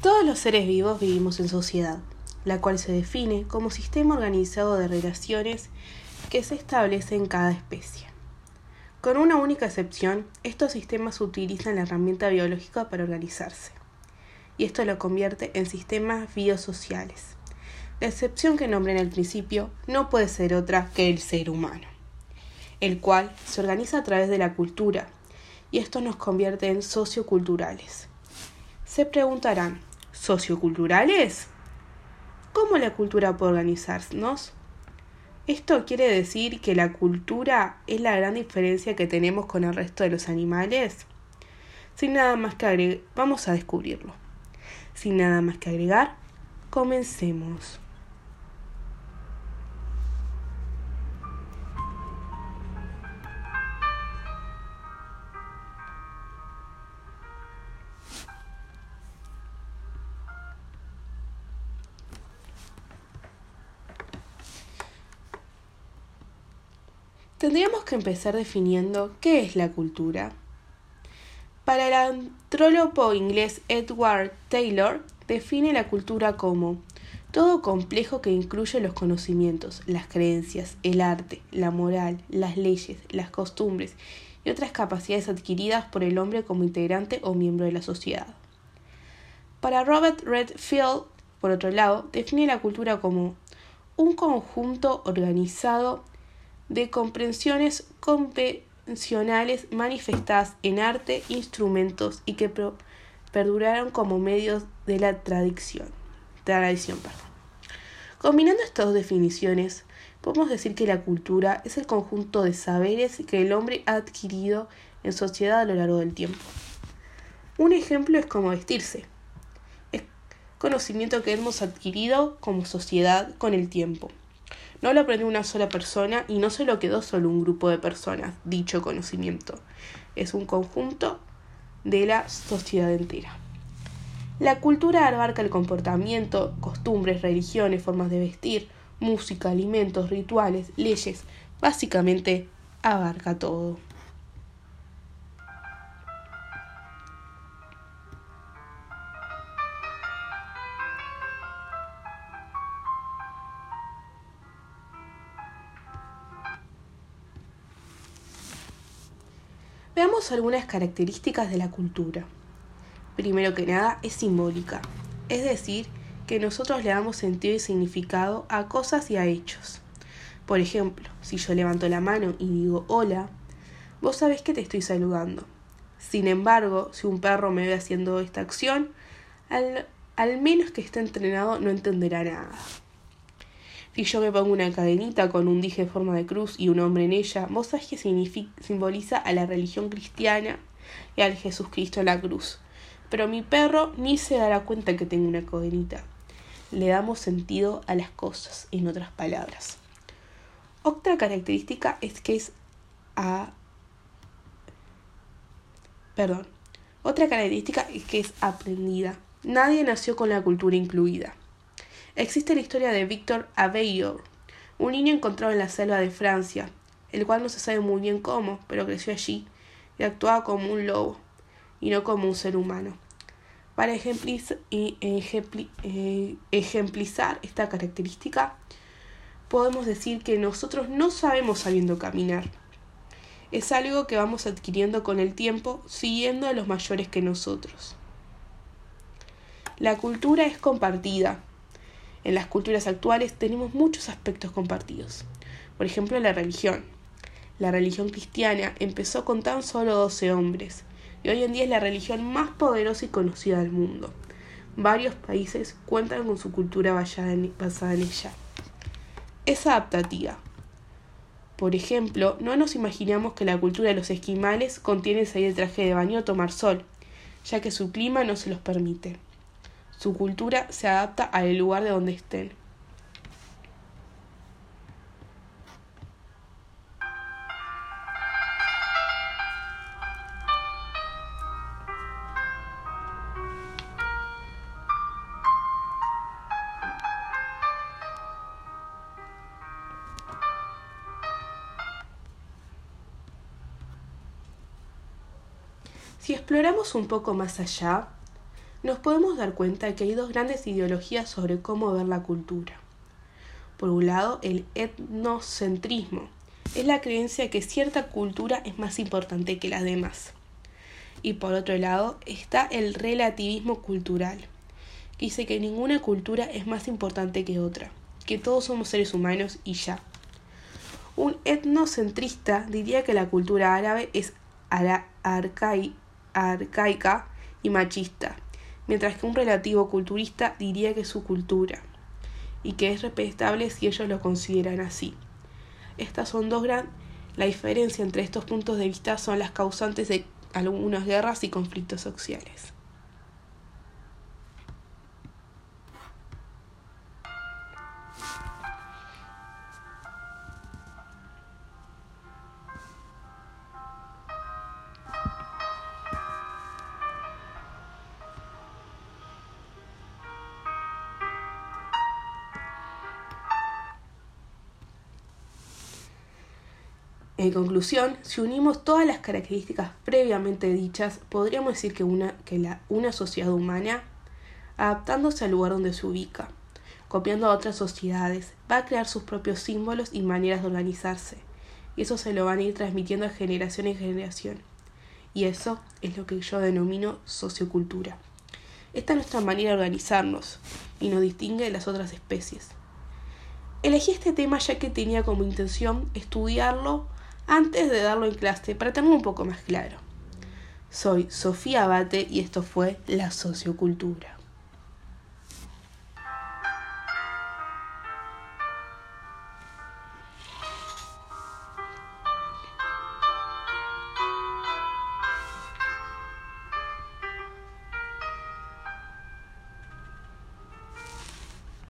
Todos los seres vivos vivimos en sociedad, la cual se define como sistema organizado de relaciones que se establece en cada especie. Con una única excepción, estos sistemas utilizan la herramienta biológica para organizarse, y esto lo convierte en sistemas biosociales. La excepción que nombré en el principio no puede ser otra que el ser humano, el cual se organiza a través de la cultura, y esto nos convierte en socioculturales. Se preguntarán, socioculturales? ¿Cómo la cultura puede organizarnos? Esto quiere decir que la cultura es la gran diferencia que tenemos con el resto de los animales. Sin nada más que agregar, vamos a descubrirlo. Sin nada más que agregar, comencemos. Tendríamos que empezar definiendo qué es la cultura. Para el antrólogo inglés Edward Taylor, define la cultura como todo complejo que incluye los conocimientos, las creencias, el arte, la moral, las leyes, las costumbres y otras capacidades adquiridas por el hombre como integrante o miembro de la sociedad. Para Robert Redfield, por otro lado, define la cultura como un conjunto organizado de comprensiones convencionales manifestadas en arte, instrumentos y que perduraron como medios de la tradición. tradición Combinando estas dos definiciones, podemos decir que la cultura es el conjunto de saberes que el hombre ha adquirido en sociedad a lo largo del tiempo. Un ejemplo es cómo vestirse. Es conocimiento que hemos adquirido como sociedad con el tiempo. No lo aprendió una sola persona y no se lo quedó solo un grupo de personas, dicho conocimiento. Es un conjunto de la sociedad entera. La cultura abarca el comportamiento, costumbres, religiones, formas de vestir, música, alimentos, rituales, leyes. Básicamente abarca todo. Veamos algunas características de la cultura. Primero que nada, es simbólica, es decir, que nosotros le damos sentido y significado a cosas y a hechos. Por ejemplo, si yo levanto la mano y digo hola, vos sabés que te estoy saludando. Sin embargo, si un perro me ve haciendo esta acción, al, al menos que esté entrenado no entenderá nada. Si yo me pongo una cadenita con un dije en forma de cruz y un hombre en ella, vos sabés que simboliza a la religión cristiana y al Jesucristo en la cruz. Pero mi perro ni se dará cuenta que tengo una cadenita. Le damos sentido a las cosas, en otras palabras. Otra característica es que es a... Perdón. Otra característica es que es aprendida. Nadie nació con la cultura incluida. Existe la historia de Victor Aveillor, un niño encontrado en la selva de Francia, el cual no se sabe muy bien cómo, pero creció allí y actuaba como un lobo y no como un ser humano. Para eh, ejemplizar esta característica, podemos decir que nosotros no sabemos sabiendo caminar. Es algo que vamos adquiriendo con el tiempo siguiendo a los mayores que nosotros. La cultura es compartida, en las culturas actuales tenemos muchos aspectos compartidos. Por ejemplo, la religión. La religión cristiana empezó con tan solo 12 hombres y hoy en día es la religión más poderosa y conocida del mundo. Varios países cuentan con su cultura basada en, ella. Es adaptativa. Por ejemplo, no nos imaginamos que la cultura de los esquimales contiene salir el traje de baño o tomar sol, ya que su clima no se los permite. Su cultura se adapta al lugar de donde estén. Si exploramos un poco más allá, nos podemos dar cuenta que hay dos grandes ideologías sobre cómo ver la cultura. Por un lado, el etnocentrismo. Es la creencia que cierta cultura es más importante que las demás. Y por otro lado está el relativismo cultural, que dice que ninguna cultura es más importante que otra, que todos somos seres humanos y ya. Un etnocentrista diría que la cultura árabe es arcaica y machista, mientras que un relativo culturista diría que es su cultura y que es respetable si ellos lo consideran así. Estas son dos gran la diferencia entre estos puntos de vista son las causantes de algunas guerras y conflictos sociales. En conclusión, si unimos todas las características previamente dichas, podríamos decir que una, que la, una sociedad humana, adaptándose al lugar donde se ubica, copiando a otras sociedades, va a crear sus propios símbolos y maneras de organizarse, y eso se lo van a ir transmitiendo de generación en generación. Y eso es lo que yo denomino sociocultura. Esta es nuestra manera de organizarnos y nos distingue de las otras especies. Elegí este tema ya que tenía como intención estudiarlo antes de darlo en clase para tenerlo un poco más claro. Soy Sofía Abate y esto fue La Sociocultura.